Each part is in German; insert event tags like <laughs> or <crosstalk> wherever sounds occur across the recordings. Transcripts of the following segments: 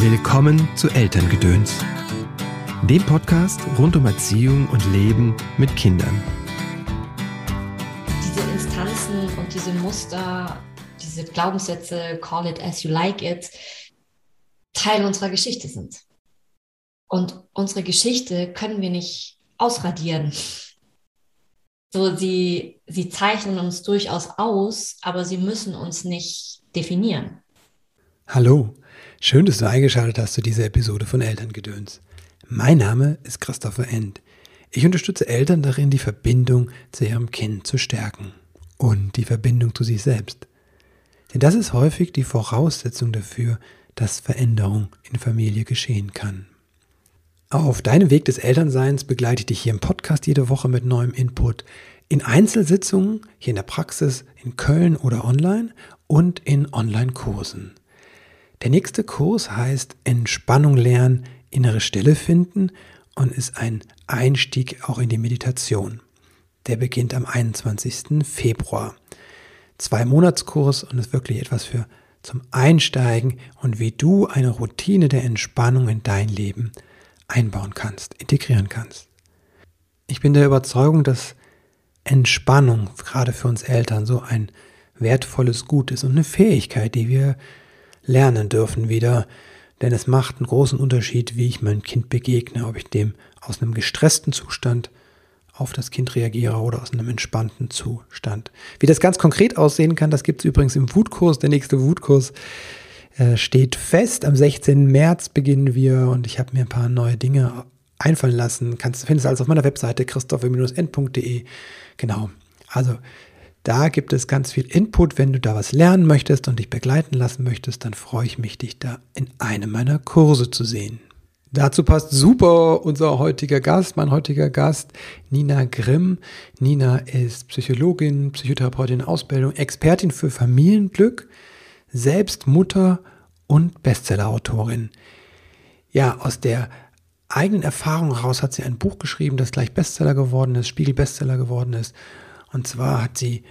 Willkommen zu Elterngedöns, dem Podcast rund um Erziehung und Leben mit Kindern. Diese Instanzen und diese Muster, diese Glaubenssätze, call it as you like it, Teil unserer Geschichte sind. Und unsere Geschichte können wir nicht ausradieren. So, sie, sie zeichnen uns durchaus aus, aber sie müssen uns nicht definieren. Hallo, schön, dass du eingeschaltet hast zu dieser Episode von Elterngedöns. Mein Name ist Christopher End. Ich unterstütze Eltern darin, die Verbindung zu ihrem Kind zu stärken und die Verbindung zu sich selbst. Denn das ist häufig die Voraussetzung dafür, dass Veränderung in Familie geschehen kann. Auf deinem Weg des Elternseins begleite ich dich hier im Podcast jede Woche mit neuem Input, in Einzelsitzungen, hier in der Praxis, in Köln oder online und in Online-Kursen. Der nächste Kurs heißt Entspannung lernen, innere Stille finden und ist ein Einstieg auch in die Meditation. Der beginnt am 21. Februar. Zwei Monatskurs und ist wirklich etwas für zum Einsteigen und wie du eine Routine der Entspannung in dein Leben einbauen kannst, integrieren kannst. Ich bin der Überzeugung, dass Entspannung gerade für uns Eltern so ein wertvolles Gut ist und eine Fähigkeit, die wir lernen dürfen wieder, denn es macht einen großen Unterschied, wie ich meinem Kind begegne, ob ich dem aus einem gestressten Zustand auf das Kind reagiere oder aus einem entspannten Zustand. Wie das ganz konkret aussehen kann, das gibt es übrigens im Wutkurs. Der nächste Wutkurs äh, steht fest. Am 16. März beginnen wir und ich habe mir ein paar neue Dinge einfallen lassen. Kannst, findest alles auf meiner Webseite christopher-end.de. Genau. Also da gibt es ganz viel Input. Wenn du da was lernen möchtest und dich begleiten lassen möchtest, dann freue ich mich, dich da in einem meiner Kurse zu sehen. Dazu passt super unser heutiger Gast, mein heutiger Gast, Nina Grimm. Nina ist Psychologin, Psychotherapeutin in Ausbildung, Expertin für Familienglück, selbst Mutter und Bestsellerautorin. Ja, aus der eigenen Erfahrung heraus hat sie ein Buch geschrieben, das gleich Bestseller geworden ist, Spiegel Bestseller geworden ist. Und zwar hat sie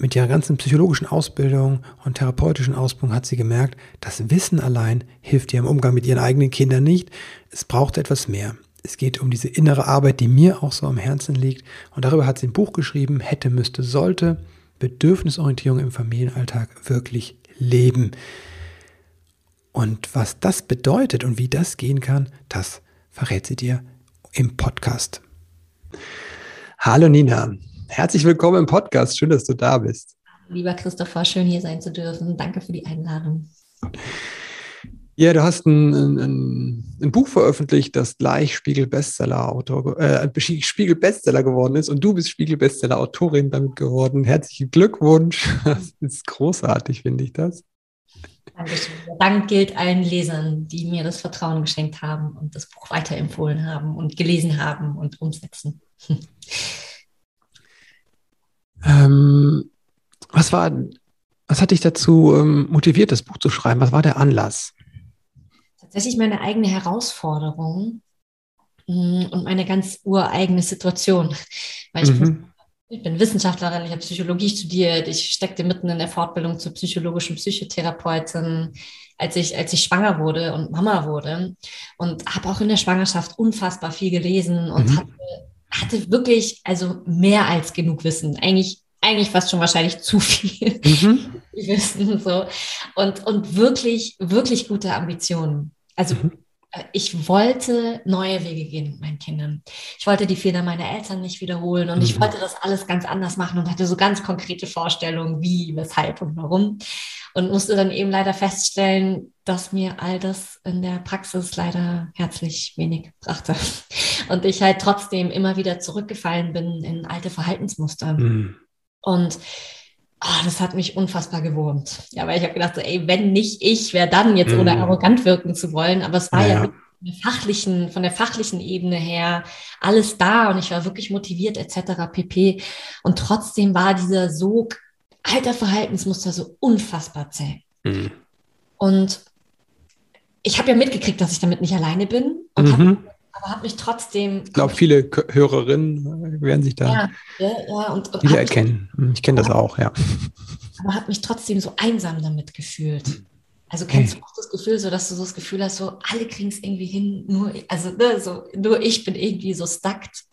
mit ihrer ganzen psychologischen Ausbildung und therapeutischen Ausbildung hat sie gemerkt, das Wissen allein hilft ihr im Umgang mit ihren eigenen Kindern nicht. Es braucht etwas mehr. Es geht um diese innere Arbeit, die mir auch so am Herzen liegt. Und darüber hat sie ein Buch geschrieben, hätte, müsste, sollte. Bedürfnisorientierung im Familienalltag wirklich leben. Und was das bedeutet und wie das gehen kann, das verrät sie dir im Podcast. Hallo Nina, Herzlich willkommen im Podcast. Schön, dass du da bist. Lieber Christopher, schön hier sein zu dürfen. Danke für die Einladung. Ja, du hast ein, ein, ein Buch veröffentlicht, das gleich Spiegel-Bestseller-Autor, äh, Spiegel-Bestseller geworden ist und du bist Spiegel-Bestseller-Autorin damit geworden. Herzlichen Glückwunsch. <laughs> Das ist großartig, finde ich das. Dankeschön. Der Dank gilt allen Lesern, die mir das Vertrauen geschenkt haben und das Buch weiterempfohlen haben und gelesen haben und umsetzen. <laughs> Ähm, was war, was hat dich dazu ähm, motiviert, das Buch zu schreiben? Was war der Anlass? Tatsächlich meine eigene Herausforderung mm, und meine ganz ureigene Situation. Weil ich, mhm. ich bin Wissenschaftlerin, ich habe Psychologie studiert, ich steckte mitten in der Fortbildung zur psychologischen Psychotherapeutin, als ich, als ich schwanger wurde und Mama wurde. Und habe auch in der Schwangerschaft unfassbar viel gelesen und mhm. hatte hatte wirklich also mehr als genug Wissen. Eigentlich, eigentlich fast schon wahrscheinlich zu viel <laughs> mhm. Wissen. So. Und, und wirklich, wirklich gute Ambitionen. Also mhm. Äh, ich wollte neue Wege gehen mit meinen Kindern. Ich wollte die Fehler meiner Eltern nicht wiederholen und mhm. ich wollte das alles ganz anders machen und hatte so ganz konkrete Vorstellungen, wie, weshalb und warum. Und musste dann eben leider feststellen, dass mir all das in der Praxis leider herzlich wenig brachte. Und ich halt trotzdem immer wieder zurückgefallen bin in alte Verhaltensmuster. Mhm. Und oh, das hat mich unfassbar gewurmt. Ja, weil ich habe gedacht, so, ey, wenn nicht ich, wer dann jetzt, ohne mhm. arrogant wirken zu wollen. Aber es war ja, ja von, der fachlichen, von der fachlichen Ebene her alles da und ich war wirklich motiviert etc. pp. Und trotzdem war dieser Sog alter Verhaltensmuster so unfassbar zäh. Mhm. Und ich habe ja mitgekriegt, dass ich damit nicht alleine bin und mhm. hab, aber habe mich trotzdem. Ich glaube, viele Hörerinnen werden sich da ja, ja, und, und wiedererkennen. Mich, ich kenne das auch, ja. Aber habe mich trotzdem so einsam damit gefühlt. Also kennst okay. du auch das Gefühl, so dass du so das Gefühl hast, so alle kriegen es irgendwie hin, nur, also ne, du so das Gefühl hast, so alle kriegen es irgendwie hin, nur, also ne, so, nur ich bin irgendwie so stuckt.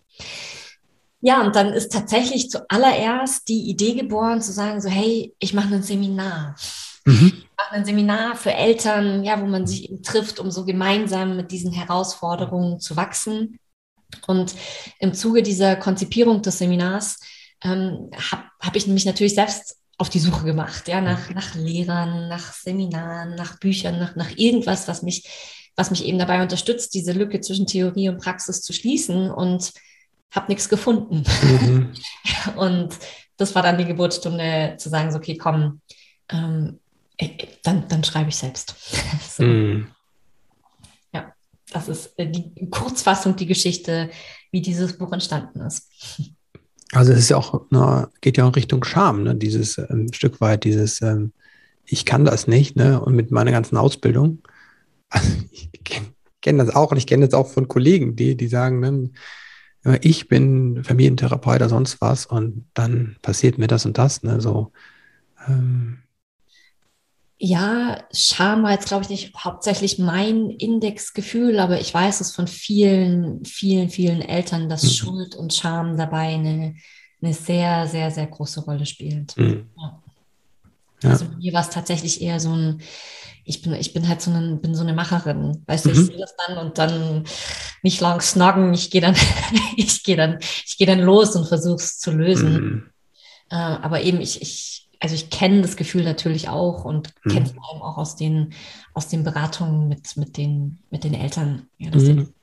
Ja, und dann ist tatsächlich zuallererst die Idee geboren, zu sagen, so, hey, ich mache ein Seminar. Mhm. Ich mache ein Seminar für Eltern, ja, wo man sich eben trifft, um so gemeinsam mit diesen Herausforderungen zu wachsen. Und im Zuge dieser Konzipierung des Seminars ähm, habe hab ich mich natürlich selbst auf die Suche gemacht, ja, nach, nach Lehrern, nach Seminaren, nach Büchern, nach, nach irgendwas, was mich, was mich eben dabei unterstützt, diese Lücke zwischen Theorie und Praxis zu schließen und habe nichts gefunden. Mhm. <laughs> und das war dann die Geburtsstunde zu sagen, so, okay, komm, ähm, dann, dann schreibe ich selbst. <laughs> so. mhm. Ja, das ist äh, die Kurzfassung, die Geschichte, wie dieses Buch entstanden ist. Also es ist ja auch, na, geht ja auch in Richtung Scham, ne? dieses ähm, Stück weit, dieses ähm, ich kann das nicht, ne? Und mit meiner ganzen Ausbildung, <laughs> also ich kenne kenn das auch und ich kenne das auch von Kollegen, die, die sagen, ne, ich bin Familientherapeut oder sonst was und dann passiert mir das und das, ne? So ähm, ja, Scham war jetzt, glaube ich, nicht hauptsächlich mein Indexgefühl, aber ich weiß es von vielen, vielen, vielen Eltern, dass mhm. Schuld und Scham dabei eine, eine sehr, sehr, sehr große Rolle spielt. Mhm. Ja. Ja. Also mir war es tatsächlich eher so ein, ich bin, ich bin halt so eine, bin so eine Macherin. Weißt du, mhm. ich sehe das dann und dann nicht lang snoggen, ich gehe <laughs> dann, ich gehe dann, ich gehe dann los und versuche es zu lösen. Mhm. Äh, aber eben, ich, ich, also ich kenne das Gefühl natürlich auch und mhm. kenne es vor allem auch aus den, aus den Beratungen mit, mit, den, mit den Eltern. Ja, mhm.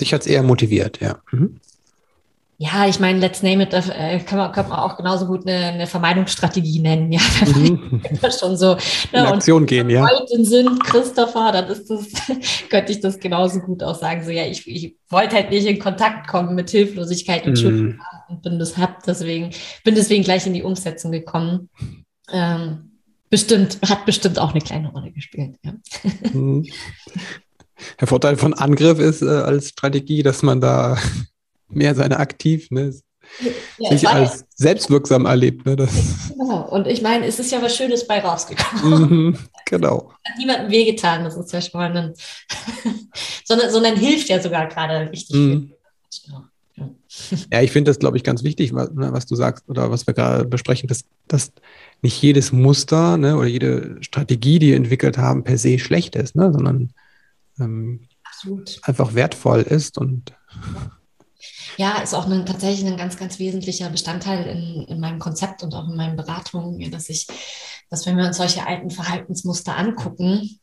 Dich hat es eher motiviert, ja. Mhm. Ja, ich meine, let's name it, äh, kann, man, kann man auch genauso gut eine, eine Vermeidungsstrategie nennen, ja. <laughs> Mhm. schon so. Ne? In Aktion gehen, ja. Heute sind Christopher, dann ist das, <laughs> könnte ich das genauso gut auch sagen. So, ja, ich, ich wollte halt nicht in Kontakt kommen mit Hilflosigkeit und Schuld mhm. und bin das hab, deswegen, bin deswegen gleich in die Umsetzung gekommen. Ähm, bestimmt, hat bestimmt auch eine kleine Rolle gespielt, ja. Mhm. Der Vorteil von Angriff ist äh, als Strategie, dass man da mehr seine aktiv, ne, ja, sich als selbstwirksam erlebt. Ne, das. <laughs> Genau. Und ich meine, es ist ja was Schönes bei rausgekommen. Mhm, genau. <laughs> Hat niemandem wehgetan, das ist ja schon mal ein, <laughs> sondern, sondern hilft ja sogar gerade richtig mhm. Ja, ich finde das, glaube ich, ganz wichtig, was, ne, was, du sagst oder was wir gerade besprechen, dass, dass nicht jedes Muster ne, oder jede Strategie, die wir entwickelt haben, per se schlecht ist, ne, sondern ähm, einfach wertvoll ist und ja, ist auch ein, tatsächlich ein ganz, ganz wesentlicher Bestandteil in, in meinem Konzept und auch in meinen Beratungen, dass ich, dass wenn wir uns solche alten Verhaltensmuster angucken,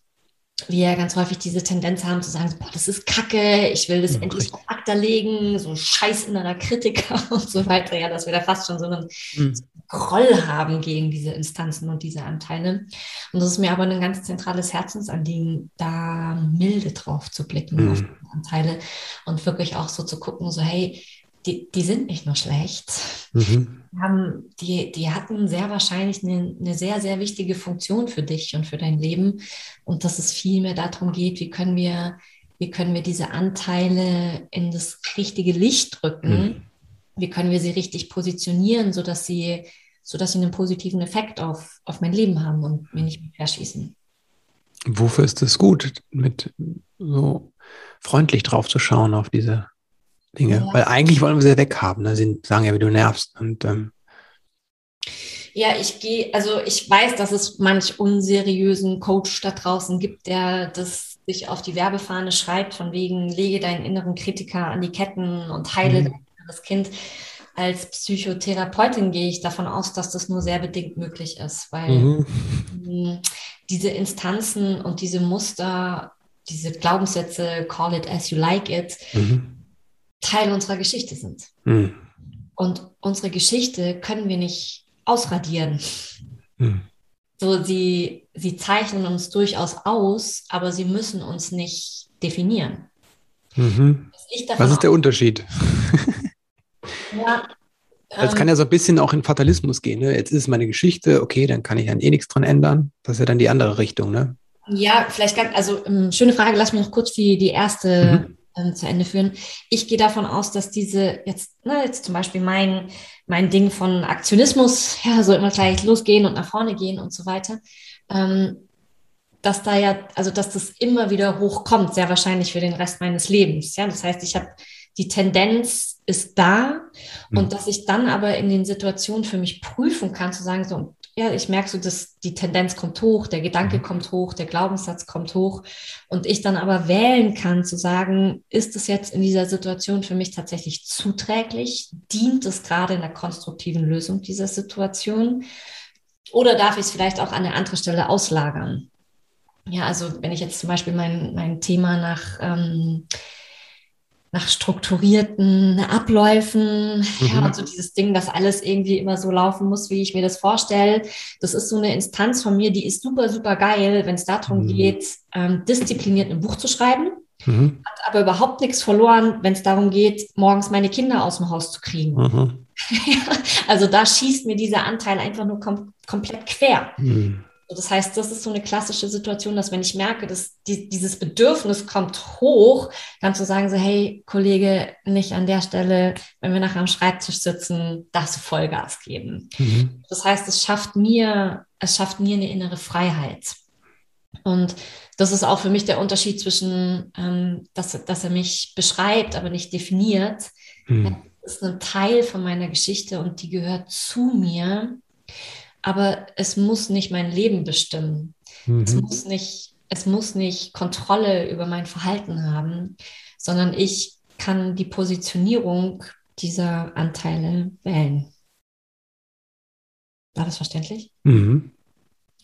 wir ganz häufig diese Tendenz haben zu sagen, boah, das ist Kacke, ich will das ja, endlich auf Akta legen, so scheiß innerer Kritiker <laughs> und so weiter, ja, dass wir da fast schon so einen mhm. Groll haben gegen diese Instanzen und diese Anteile. Und das ist mir aber ein ganz zentrales Herzensanliegen, da milde drauf zu blicken mhm. auf die Anteile und wirklich auch so zu gucken, so hey, die, die sind nicht nur schlecht. Mhm. Die, haben, die, die hatten sehr wahrscheinlich eine, eine sehr, sehr wichtige Funktion für dich und für dein Leben. Und dass es viel mehr darum geht, wie können wir, wie können wir diese Anteile in das richtige Licht drücken? Mhm. Wie können wir sie richtig positionieren, sodass sie, sodass sie einen positiven Effekt auf, auf mein Leben haben und mir nicht mehr verschießen. Wofür ist es gut, mit so freundlich drauf zu schauen auf diese Dinge. Ja. Weil eigentlich wollen wir sie weghaben. Ne? Sie sagen ja, wie du nervst. Und, ähm ja, ich gehe, also ich weiß, dass es manch unseriösen Coach da draußen gibt, der das sich auf die Werbefahne schreibt, von wegen, lege deinen inneren Kritiker an die Ketten und heile mhm. das Kind. Als Psychotherapeutin gehe ich davon aus, dass das nur sehr bedingt möglich ist, weil mhm. diese Instanzen und diese Muster, diese Glaubenssätze, call it as you like it, mhm Teil unserer Geschichte sind. Mhm. Und unsere Geschichte können wir nicht ausradieren. Mhm. So, sie, sie zeichnen uns durchaus aus, aber sie müssen uns nicht definieren. Mhm. Was ist der Unterschied? <laughs> ja, es ähm, kann ja so ein bisschen auch in Fatalismus gehen. Ne? Jetzt ist es meine Geschichte, okay, dann kann ich dann eh nichts dran ändern. Das ist ja dann die andere Richtung, ne? Ja, vielleicht ganz, also ähm, schöne Frage, lass mich noch kurz die, die erste mhm äh, zu Ende führen. Ich gehe davon aus, dass diese jetzt, ne, jetzt zum Beispiel mein, mein Ding von Aktionismus, ja, so immer gleich losgehen und nach vorne gehen und so weiter, ähm, dass da ja, also dass das immer wieder hochkommt, sehr wahrscheinlich für den Rest meines Lebens. Ja, das heißt, ich habe die Tendenz ist da mhm. und dass ich dann aber in den Situationen für mich prüfen kann, zu sagen, so, ja, ich merke so, dass die Tendenz kommt hoch, der Gedanke mhm. kommt hoch, der Glaubenssatz kommt hoch und ich dann aber wählen kann zu sagen, ist es jetzt in dieser Situation für mich tatsächlich zuträglich? Dient es gerade in der konstruktiven Lösung dieser Situation? Oder darf ich es vielleicht auch an eine andere Stelle auslagern? Ja, also wenn ich jetzt zum Beispiel mein, mein Thema nach ähm, nach strukturierten Abläufen. Mhm. Ja, und so dieses Ding, dass alles irgendwie immer so laufen muss, wie ich mir das vorstelle. Das ist so eine Instanz von mir, die ist super, super geil, wenn es darum mhm. geht, ähm, diszipliniert ein Buch zu schreiben. Mhm. Hat aber überhaupt nichts verloren, wenn es darum geht, morgens meine Kinder aus dem Haus zu kriegen. Mhm. <laughs> also da schießt mir dieser Anteil einfach nur kom komplett quer. Mhm. Das heißt, das ist so eine klassische Situation, dass wenn ich merke, dass die, dieses Bedürfnis kommt hoch, dann zu sagen so, hey Kollege, nicht an der Stelle, wenn wir nachher am Schreibtisch sitzen, darfst du Vollgas geben. Mhm. Das heißt, es schafft mir, es schafft mir eine innere Freiheit. Und das ist auch für mich der Unterschied zwischen, ähm, dass, dass er mich beschreibt, aber nicht definiert. Mhm. Das ist ein Teil von meiner Geschichte und die gehört zu mir aber es muss nicht mein Leben bestimmen. Mhm. Es, muss nicht, es muss nicht Kontrolle über mein Verhalten haben, sondern ich kann die Positionierung dieser Anteile wählen. War das verständlich? Mhm.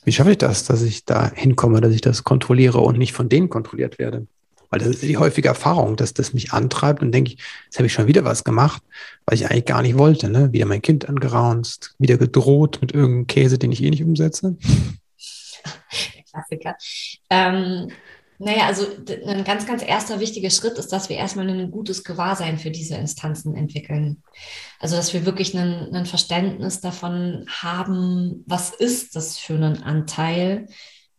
Wie schaffe ich das, dass ich da hinkomme, dass ich das kontrolliere und nicht von denen kontrolliert werde? Weil das ist die häufige Erfahrung, dass das mich antreibt und denke ich, jetzt habe ich schon wieder was gemacht, was ich eigentlich gar nicht wollte. Ne? Wieder mein Kind angeraunzt, wieder gedroht mit irgendeinem Käse, den ich eh nicht umsetze. Klassiker. Ähm, naja, also ein ganz, ganz erster wichtiger Schritt ist, dass wir erstmal ein gutes Gewahrsein für diese Instanzen entwickeln. Also, dass wir wirklich ein, ein Verständnis davon haben, was ist das für ein Anteil,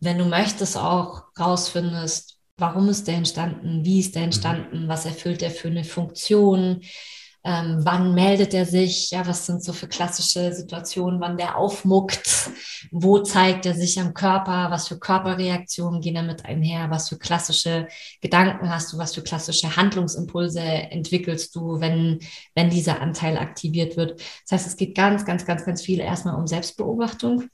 wenn du möchtest, auch rausfindest, warum ist der entstanden, wie ist der mhm. entstanden, was erfüllt er für eine Funktion, ähm, wann meldet er sich, ja, was sind so für klassische Situationen, wann der aufmuckt, wo zeigt er sich am Körper, was für Körperreaktionen gehen damit einher, was für klassische Gedanken hast du, was für klassische Handlungsimpulse entwickelst du, wenn, wenn dieser Anteil aktiviert wird. Das heißt, es geht ganz, ganz, ganz, ganz viel erstmal um Selbstbeobachtung.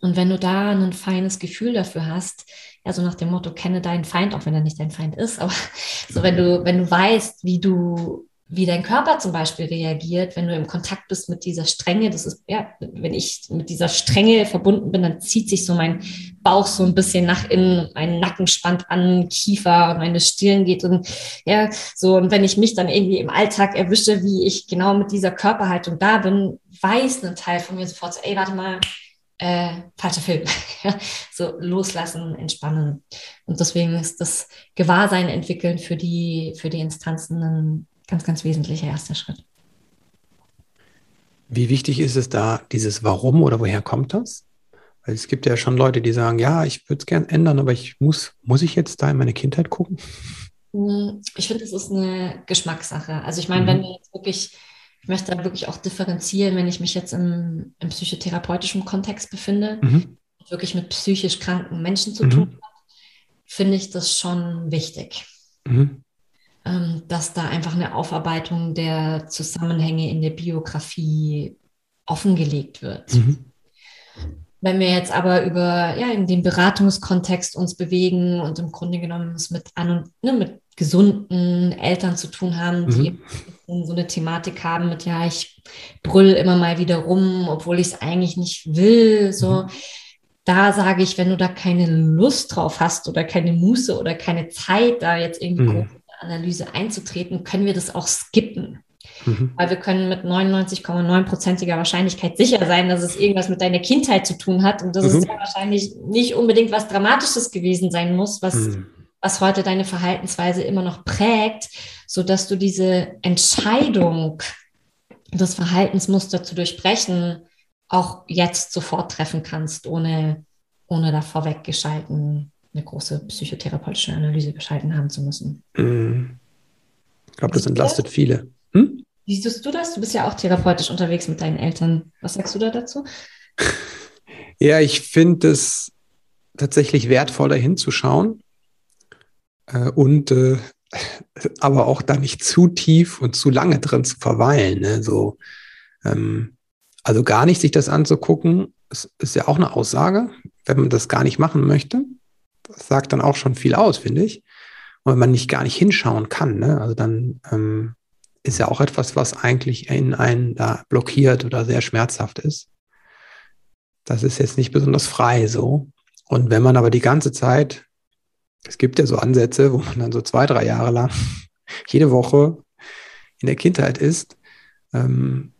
Und wenn du da ein feines Gefühl dafür hast, ja, so nach dem Motto, kenne deinen Feind, auch wenn er nicht dein Feind ist, aber <laughs> so wenn du, wenn du weißt, wie du, wie dein Körper zum Beispiel reagiert, wenn du im Kontakt bist mit dieser Strenge, das ist, ja, wenn ich mit dieser Strenge verbunden bin, dann zieht sich so mein Bauch so ein bisschen nach innen, mein Nacken spannt an, Kiefer und meine Stirn geht und ja, so, und wenn ich mich dann irgendwie im Alltag erwische, wie ich genau mit dieser Körperhaltung da bin, weiß ein Teil von mir sofort so, ey, warte mal, äh, falscher Film. <laughs> so loslassen, entspannen. Und deswegen ist das Gewahrsein entwickeln für die, für die Instanzen ein ganz, ganz wesentlicher erster Schritt. Wie wichtig ist es da, dieses Warum oder woher kommt das? Weil es gibt ja schon Leute, die sagen, ja, ich würde es gern ändern, aber ich muss, muss ich jetzt da in meine Kindheit gucken? Hm, ich finde, es ist eine Geschmackssache. Also ich meine, mhm. wenn wir jetzt wirklich ich möchte da wirklich auch differenzieren, wenn ich mich jetzt im, im psychotherapeutischen Kontext befinde, mhm. wirklich mit psychisch kranken Menschen zu mhm. tun habe, finde ich das schon wichtig. Mhm. Ähm, dass da einfach eine Aufarbeitung der Zusammenhänge in der Biografie offengelegt wird. Mhm. Wenn wir jetzt aber über ja, in den Beratungskontext uns bewegen und im Grunde genommen es mit, an und, ne, mit gesunden Eltern zu tun haben, die mhm. So eine Thematik haben mit, ja, ich brüll immer mal wieder rum, obwohl ich es eigentlich nicht will. So, mhm. da sage ich, wenn du da keine Lust drauf hast oder keine Muße oder keine Zeit, da jetzt irgendwie mhm. eine Analyse einzutreten, können wir das auch skippen. Mhm. Weil wir können mit 99,9%iger Wahrscheinlichkeit sicher sein, dass es irgendwas mit deiner Kindheit zu tun hat und dass es ja mhm. wahrscheinlich nicht unbedingt was Dramatisches gewesen sein muss, was mhm was heute deine Verhaltensweise immer noch prägt, so dass du diese Entscheidung, das Verhaltensmuster zu durchbrechen, auch jetzt sofort treffen kannst, ohne, ohne da vorweg geschalten, eine große psychotherapeutische Analyse geschalten haben zu müssen. Mhm. Ich glaube, das entlastet viele. Hm? Wie siehst du das? Du bist ja auch therapeutisch unterwegs mit deinen Eltern. Was sagst du da dazu? <laughs> Ja, ich finde es tatsächlich wertvoller hinzuschauen äh, und äh, aber auch da nicht zu tief und zu lange drin zu verweilen. Ne? So, ähm, also gar nicht sich das anzugucken, ist, ist ja auch eine Aussage, wenn man das gar nicht machen möchte. Das sagt dann auch schon viel aus, finde ich. Und wenn man nicht gar nicht hinschauen kann, ne? also dann ähm, ist ja auch etwas, was eigentlich in einen da blockiert oder sehr schmerzhaft ist. Das ist jetzt nicht besonders frei so. Und wenn man aber die ganze Zeit, es gibt ja so Ansätze, wo man dann so zwei, drei Jahre lang <laughs> jede Woche in der Kindheit ist, ähm,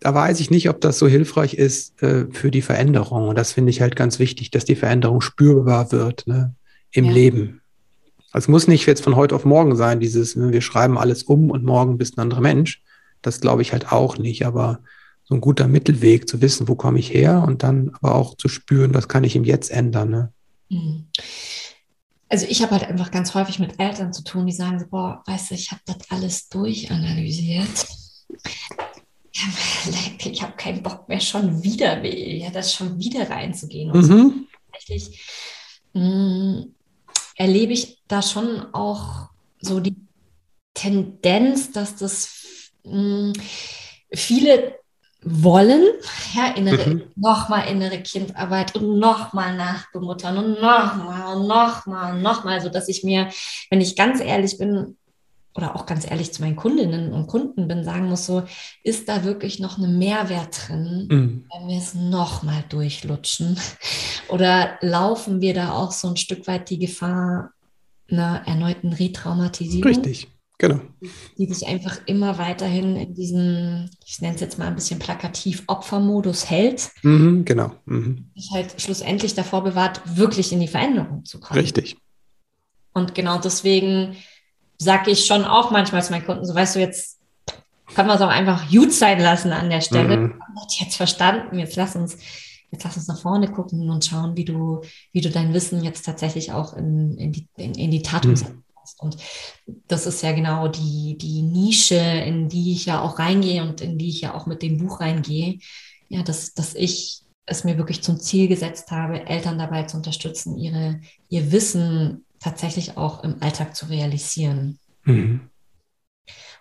da weiß ich nicht, ob das so hilfreich ist äh, für die Veränderung. Und das finde ich halt ganz wichtig, dass die Veränderung spürbar wird ne, im ja. Leben. Also es muss nicht jetzt von heute auf morgen sein, dieses, ne, wir schreiben alles um und morgen bist ein anderer Mensch. Das glaube ich halt auch nicht, aber so ein guter Mittelweg zu wissen, wo komme ich her und dann aber auch zu spüren, was kann ich im Jetzt ändern. Ne? Also ich habe halt einfach ganz häufig mit Eltern zu tun, die sagen so, boah, weißt du, ich habe das alles durchanalysiert. Ich habe keinen Bock mehr schon wieder, ja, das schon wieder reinzugehen. Und mhm. Tatsächlich mh, erlebe ich da schon auch so die Tendenz, dass das mh, viele wollen, ja, innere, mhm. nochmal innere Kindarbeit und nochmal nachbemuttern und nochmal und nochmal und nochmal, sodass ich mir, wenn ich ganz ehrlich bin, oder auch ganz ehrlich zu meinen Kundinnen und Kunden bin, sagen muss, so, ist da wirklich noch ein Mehrwert drin, mhm. wenn wir es nochmal durchlutschen? Oder laufen wir da auch so ein Stück weit die Gefahr einer erneuten Retraumatisierung? Richtig, genau. Die sich einfach immer weiterhin in diesen, ich nenne es jetzt mal ein bisschen plakativ, Opfermodus hält. Mhm, genau. Mhm. Sich halt schlussendlich davor bewahrt, wirklich in die Veränderung zu kommen. Richtig. Und genau deswegen sage ich schon auch manchmal zu meinen Kunden, so weißt du, jetzt können wir es auch einfach gut sein lassen an der Stelle. Mhm. Jetzt verstanden, jetzt lass uns, jetzt lass uns nach vorne gucken und schauen, wie du, wie du dein Wissen jetzt tatsächlich auch in, in, die, in, in die Tat umsetzt. Mhm. Und das ist ja genau die, die Nische, in die ich ja auch reingehe und in die ich ja auch mit dem Buch reingehe. Ja, dass, dass ich es mir wirklich zum Ziel gesetzt habe, Eltern dabei zu unterstützen, ihre, ihr Wissen tatsächlich auch im Alltag zu realisieren. Mhm.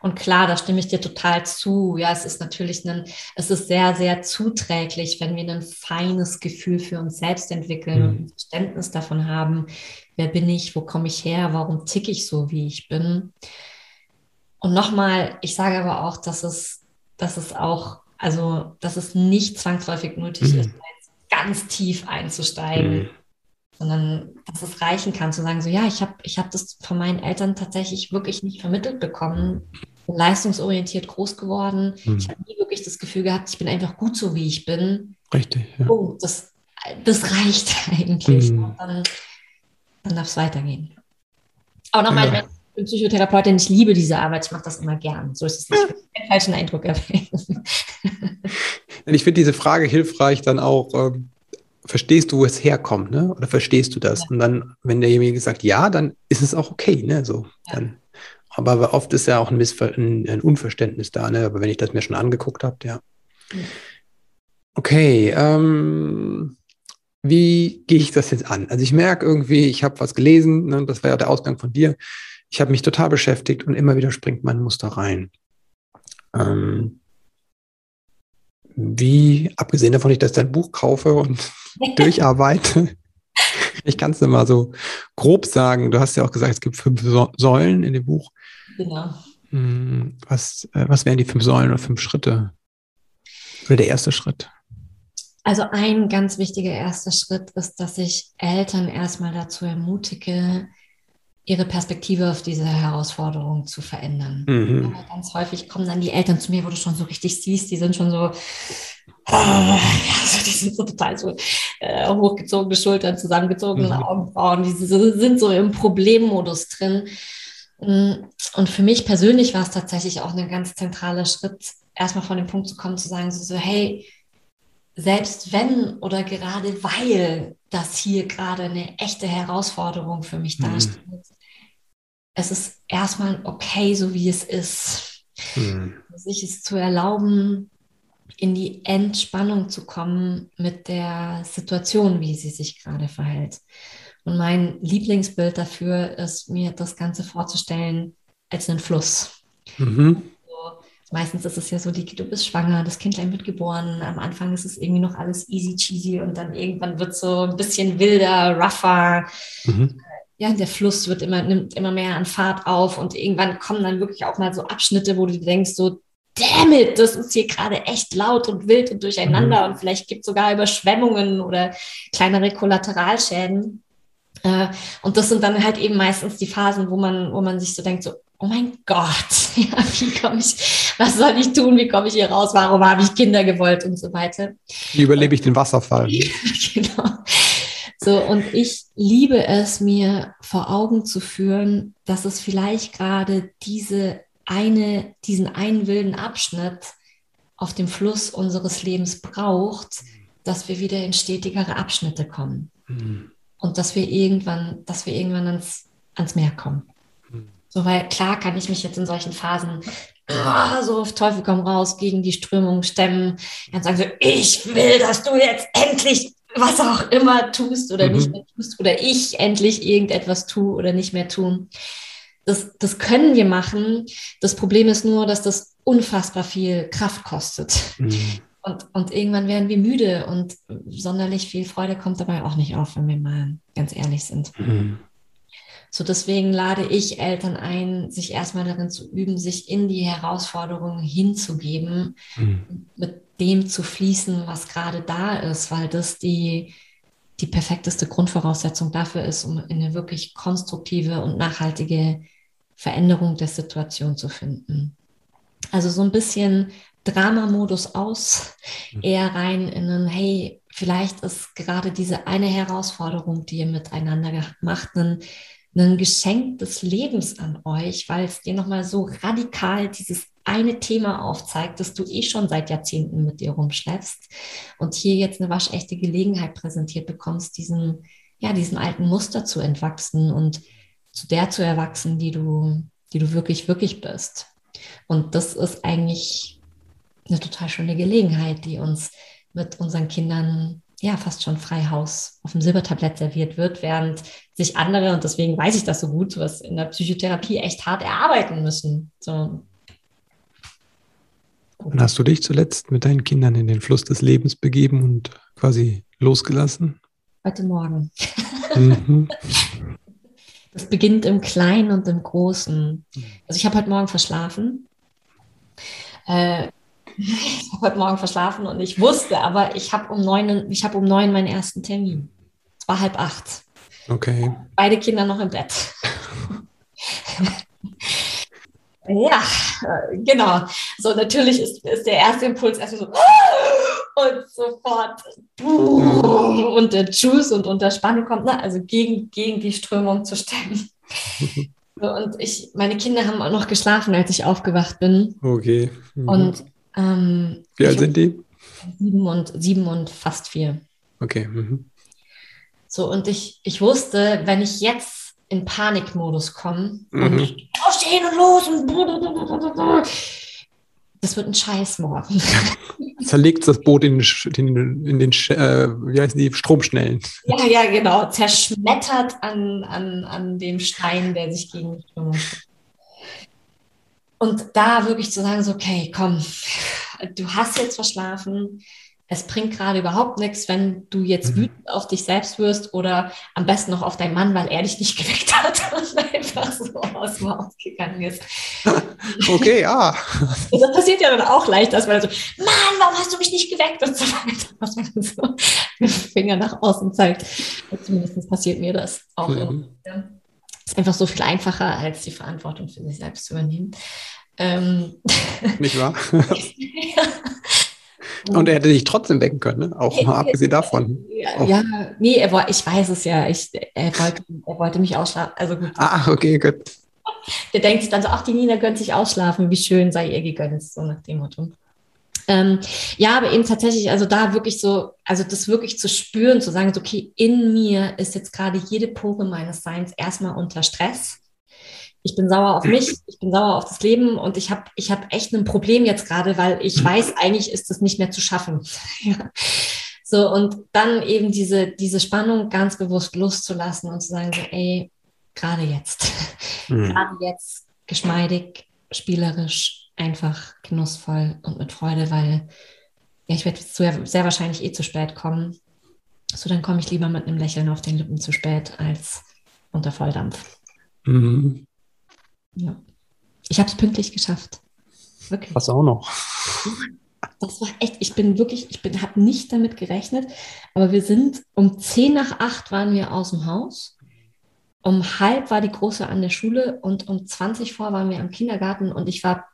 Und klar, da stimme ich dir total zu. Ja, es ist natürlich ein, es ist sehr, sehr zuträglich, wenn wir ein feines Gefühl für uns selbst entwickeln mhm. und ein Verständnis davon haben, wer bin ich, wo komme ich her, warum ticke ich so, wie ich bin. Und nochmal, ich sage aber auch, dass es, dass es auch, also, dass es nicht zwangsläufig nötig mhm. ist, ganz tief einzusteigen. Mhm sondern dass es reichen kann, zu sagen, so ja, ich habe ich hab das von meinen Eltern tatsächlich wirklich nicht vermittelt bekommen. Leistungsorientiert groß geworden. Hm. Ich habe nie wirklich das Gefühl gehabt, ich bin einfach gut so, wie ich bin. Richtig. Ja. Oh, das, das reicht <laughs> eigentlich. Hm. Dann, dann darf es weitergehen. Aber nochmal, ja. ich bin Psychotherapeutin, ich liebe diese Arbeit, ich mache das immer gern. So ist es nicht. Ich will keinen falschen Eindruck erwecken. <laughs> Ich finde diese Frage hilfreich, dann auch ähm, verstehst du, wo es herkommt, ne? Oder verstehst du das? Ja. Und dann, wenn derjenige sagt ja, dann ist es auch okay, ne? So, ja. dann. Aber oft ist ja auch ein, Missver ein, ein Unverständnis da, ne? Aber wenn ich das mir schon angeguckt habe, ja. Okay, ähm, wie gehe ich das jetzt an? Also ich merke irgendwie, ich habe was gelesen, ne? das war ja der Ausgang von dir. Ich habe mich total beschäftigt und immer wieder springt mein Muster rein. Ähm, wie, abgesehen davon, dass ich dein Buch kaufe und <laughs> durcharbeite, <laughs> ich kann es mal so grob sagen. Du hast ja auch gesagt, es gibt fünf Säulen in dem Buch. Genau. Hm, was, äh, was wären die fünf Säulen oder fünf Schritte? Oder der erste Schritt? Also ein ganz wichtiger erster Schritt ist, dass ich Eltern erstmal dazu ermutige, ihre Perspektive auf diese Herausforderung zu verändern. Mhm. ganz häufig kommen dann die Eltern zu mir, wo du schon so richtig siehst, die sind schon so, äh, ja, so die sind so total so äh, hochgezogene Schultern, zusammengezogene mhm. Augenbrauen, die sind so im Problemmodus drin. Und für mich persönlich war es tatsächlich auch ein ganz zentraler Schritt, erstmal von dem Punkt zu kommen, zu sagen, so, so hey, selbst wenn oder gerade weil das hier gerade eine echte Herausforderung für mich mhm. darstellt, es ist erstmal okay, so wie es ist. Mhm. Sich es zu erlauben, in die Entspannung zu kommen mit der Situation, wie sie sich gerade verhält. Und mein Lieblingsbild dafür ist, mir das Ganze vorzustellen als einen Fluss. Mhm. Meistens ist es ja so, die, du bist schwanger, das Kindlein wird geboren. Am Anfang ist es irgendwie noch alles easy cheesy und dann irgendwann wird es so ein bisschen wilder, rougher. Mhm. Ja, der Fluss wird immer, nimmt immer mehr an Fahrt auf und irgendwann kommen dann wirklich auch mal so Abschnitte, wo du denkst, so, damn it, das ist hier gerade echt laut und wild und durcheinander mhm. und vielleicht gibt es sogar Überschwemmungen oder kleinere Kollateralschäden. Äh, und das sind dann halt eben meistens die Phasen, wo man, wo man sich so denkt, so, oh mein Gott, <laughs> ja, wie komme ich, was soll ich tun, wie komme ich hier raus, warum habe ich Kinder gewollt und so weiter. Wie überlebe ich den Wasserfall? <laughs> genau. So, und ich liebe es, mir vor Augen zu führen, dass es vielleicht gerade diese eine, diesen einen wilden Abschnitt auf dem Fluss unseres Lebens braucht, dass wir wieder in stetigere Abschnitte kommen. Mhm. Und dass wir irgendwann, dass wir irgendwann ans, ans Meer kommen. So, weil klar kann ich mich jetzt in solchen Phasen oh, so auf Teufel komm raus gegen die Strömung stemmen und sagen so, ich will, dass du jetzt endlich was auch immer tust oder mhm. nicht mehr tust oder ich endlich irgendetwas tue oder nicht mehr tun. Das, das können wir machen. Das Problem ist nur, dass das unfassbar viel Kraft kostet. Mhm. Und, und irgendwann werden wir müde und sonderlich viel Freude kommt dabei auch nicht auf, wenn wir mal ganz ehrlich sind. Mhm. So deswegen lade ich Eltern ein, sich erstmal darin zu üben, sich in die Herausforderungen hinzugeben, mhm. mit dem zu fließen, was gerade da ist, weil das die, die perfekteste Grundvoraussetzung dafür ist, um eine wirklich konstruktive und nachhaltige Veränderung der Situation zu finden. Also so ein bisschen Drama-Modus aus, mhm. eher rein in einen, hey, vielleicht ist gerade diese eine Herausforderung, die ihr miteinander macht, ein ein Geschenk des Lebens an euch, weil es dir nochmal so radikal dieses eine Thema aufzeigt, das du eh schon seit Jahrzehnten mit dir rumschleppst und hier jetzt eine waschechte Gelegenheit präsentiert bekommst, diesen, ja, diesen alten Muster zu entwachsen und zu der zu erwachsen, die du, die du wirklich, wirklich bist. Und das ist eigentlich eine total schöne Gelegenheit, die uns mit unseren Kindern ja fast schon frei Haus auf dem Silbertablett serviert wird, während sich andere, und deswegen weiß ich das so gut, was in der Psychotherapie echt hart erarbeiten müssen. So. Und hast du dich zuletzt mit deinen Kindern in den Fluss des Lebens begeben und quasi losgelassen? Heute Morgen. Mhm. <laughs> Das beginnt im Kleinen und im Großen. Also ich habe heute Morgen verschlafen. Äh, ich habe heute Morgen verschlafen und ich wusste, aber ich habe um neun, ich habe um neun meinen ersten Termin. Es war halb acht. Okay. Beide Kinder noch im Bett. ja, genau. So, natürlich ist, ist der erste Impuls erstmal so und sofort und der Juice und unter Spannung kommt, ne? also gegen, gegen die Strömung zu stemmen. <laughs> Und ich, meine Kinder haben auch noch geschlafen, als ich aufgewacht bin. Okay. Mhm. Und ähm, Wie alt sind die? Sieben und, sieben und fast vier. Okay. Mhm. So, und ich, ich wusste, wenn ich jetzt in Panikmodus komme mhm. und aufstehen und los und das wird ein Scheiß morgen. <laughs> Zerlegt das Boot in, in, in den, äh, wie heißen die, Stromschnellen. Ja, ja, genau. Zerschmettert an, an, an dem Stein, der sich gegen die Strömung und da wirklich zu sagen, so, okay, komm, du hast jetzt verschlafen. Es bringt gerade überhaupt nichts, wenn du jetzt mhm. wütend auf dich selbst wirst oder am besten noch auf deinen Mann, weil er dich nicht <laughs> geweckt hat und einfach so aus dem Haus gegangen ist. <laughs> Okay, ja. Das passiert ja dann auch leicht, dass man so, Mann, warum hast du mich nicht geweckt und so weiter, <laughs> was man so mit dem Finger nach außen zeigt. zumindest passiert mir das auch. Mhm. Ja ist einfach so viel einfacher, als die Verantwortung für sich selbst zu übernehmen. Ähm. <laughs> Nicht wahr? Und er hätte dich trotzdem wecken können, ne? auch mal abgesehen davon. Ja, ja, nee, er, ich weiß es ja. Ich, er, wollte, er wollte mich ausschlafen. Also gut. Ah, okay, gut. Der denkt sich dann so, ach, die Nina gönnt sich ausschlafen, wie schön sei ihr gegönnt, so nach dem Motto. Ähm, ja, aber eben tatsächlich, also da wirklich so, also das wirklich zu spüren, zu sagen, so, okay, in mir ist jetzt gerade jede Pore meines Seins erstmal unter Stress. ich bin sauer auf mich, ich bin sauer auf das Leben und ich habe ich hab echt ein Problem jetzt gerade, weil ich weiß, eigentlich ist das nicht mehr zu schaffen. <laughs> ja. So, und dann eben diese, diese Spannung ganz bewusst loszulassen und zu sagen, so, ey, gerade jetzt, <laughs> mhm. gerade jetzt geschmeidig, spielerisch, einfach genussvoll und mit Freude, weil ja, ich werde sehr, sehr wahrscheinlich eh zu spät kommen. So, dann komme ich lieber mit einem Lächeln auf den Lippen zu spät als unter Volldampf. Mhm. Ja. Ich habe es pünktlich geschafft. Wirklich. Was auch noch. Das war echt, ich bin wirklich, ich bin, habe nicht damit gerechnet, aber wir sind um 10 nach 8 waren wir aus dem Haus. Um halb war die Große an der Schule und um 20 vor waren wir am Kindergarten und ich war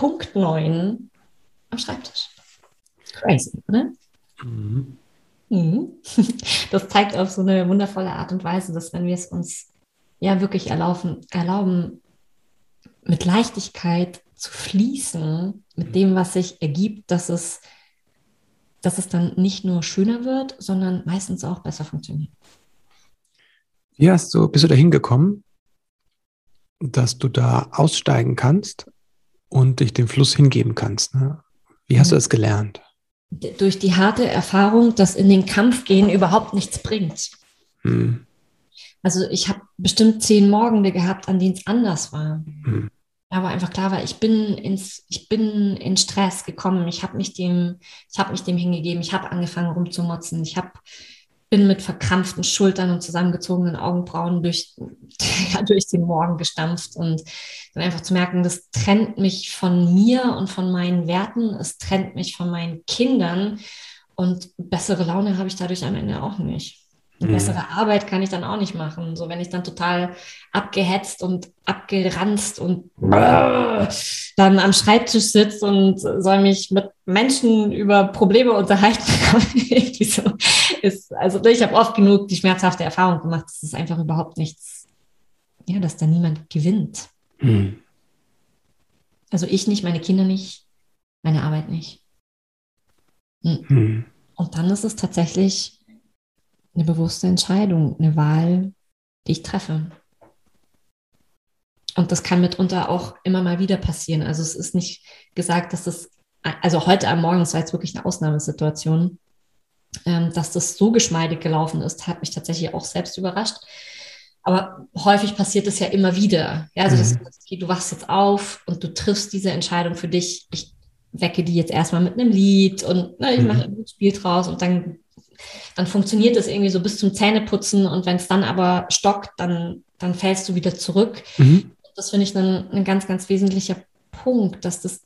Punkt 9 am Schreibtisch. Crazy, oder? Mhm. Mhm. <laughs> Das zeigt auf so eine wundervolle Art und Weise, dass wenn wir es uns ja wirklich erlauben, erlauben mit Leichtigkeit zu fließen, mit mhm. dem, was sich ergibt, dass es, dass es dann nicht nur schöner wird, sondern meistens auch besser funktioniert. Wie hast du, bist du dahin gekommen, dass du da aussteigen kannst und dich dem Fluss hingeben kannst? Ne? Wie hast mhm. du das gelernt? Durch die harte Erfahrung, dass in den Kampf gehen überhaupt nichts bringt. Mhm. Also ich habe bestimmt zehn Morgende gehabt, an denen es anders war. Mhm. Aber einfach klar war, ich bin ins, ich bin in Stress gekommen. Ich habe mich dem, ich habe mich dem hingegeben. Ich habe angefangen rumzumotzen. Ich habe bin mit verkrampften Schultern und zusammengezogenen Augenbrauen durch, <laughs> ja, durch den Morgen gestampft. Und dann einfach zu merken, das trennt mich von mir und von meinen Werten, es trennt mich von meinen Kindern. Und bessere Laune habe ich dadurch am Ende auch nicht. Eine mhm. bessere Arbeit kann ich dann auch nicht machen. So, wenn ich dann total abgehetzt und abgeranzt und äh, dann am Schreibtisch sitze und soll mich mit Menschen über Probleme unterhalten. <laughs> so ist, also ich habe oft genug die schmerzhafte Erfahrung gemacht, dass es einfach überhaupt nichts, ja, dass da niemand gewinnt. Mhm. Also ich nicht, meine Kinder nicht, meine Arbeit nicht. Mhm. Und dann ist es tatsächlich eine bewusste Entscheidung, eine Wahl, die ich treffe. Und das kann mitunter auch immer mal wieder passieren. Also es ist nicht gesagt, dass das, also heute am Morgen, es war jetzt wirklich eine Ausnahmesituation, ähm, dass das so geschmeidig gelaufen ist, hat mich tatsächlich auch selbst überrascht. Aber häufig passiert es ja immer wieder. Ja, also mhm. das, du wachst jetzt auf und du triffst diese Entscheidung für dich. Ich wecke die jetzt erstmal mit einem Lied und ne, ich mache mhm. ein Spiel draus und dann dann funktioniert es irgendwie so bis zum Zähneputzen und wenn es dann aber stockt, dann, dann fällst du wieder zurück. Mhm. Das finde ich dann ein ganz, ganz wesentlicher Punkt, dass das,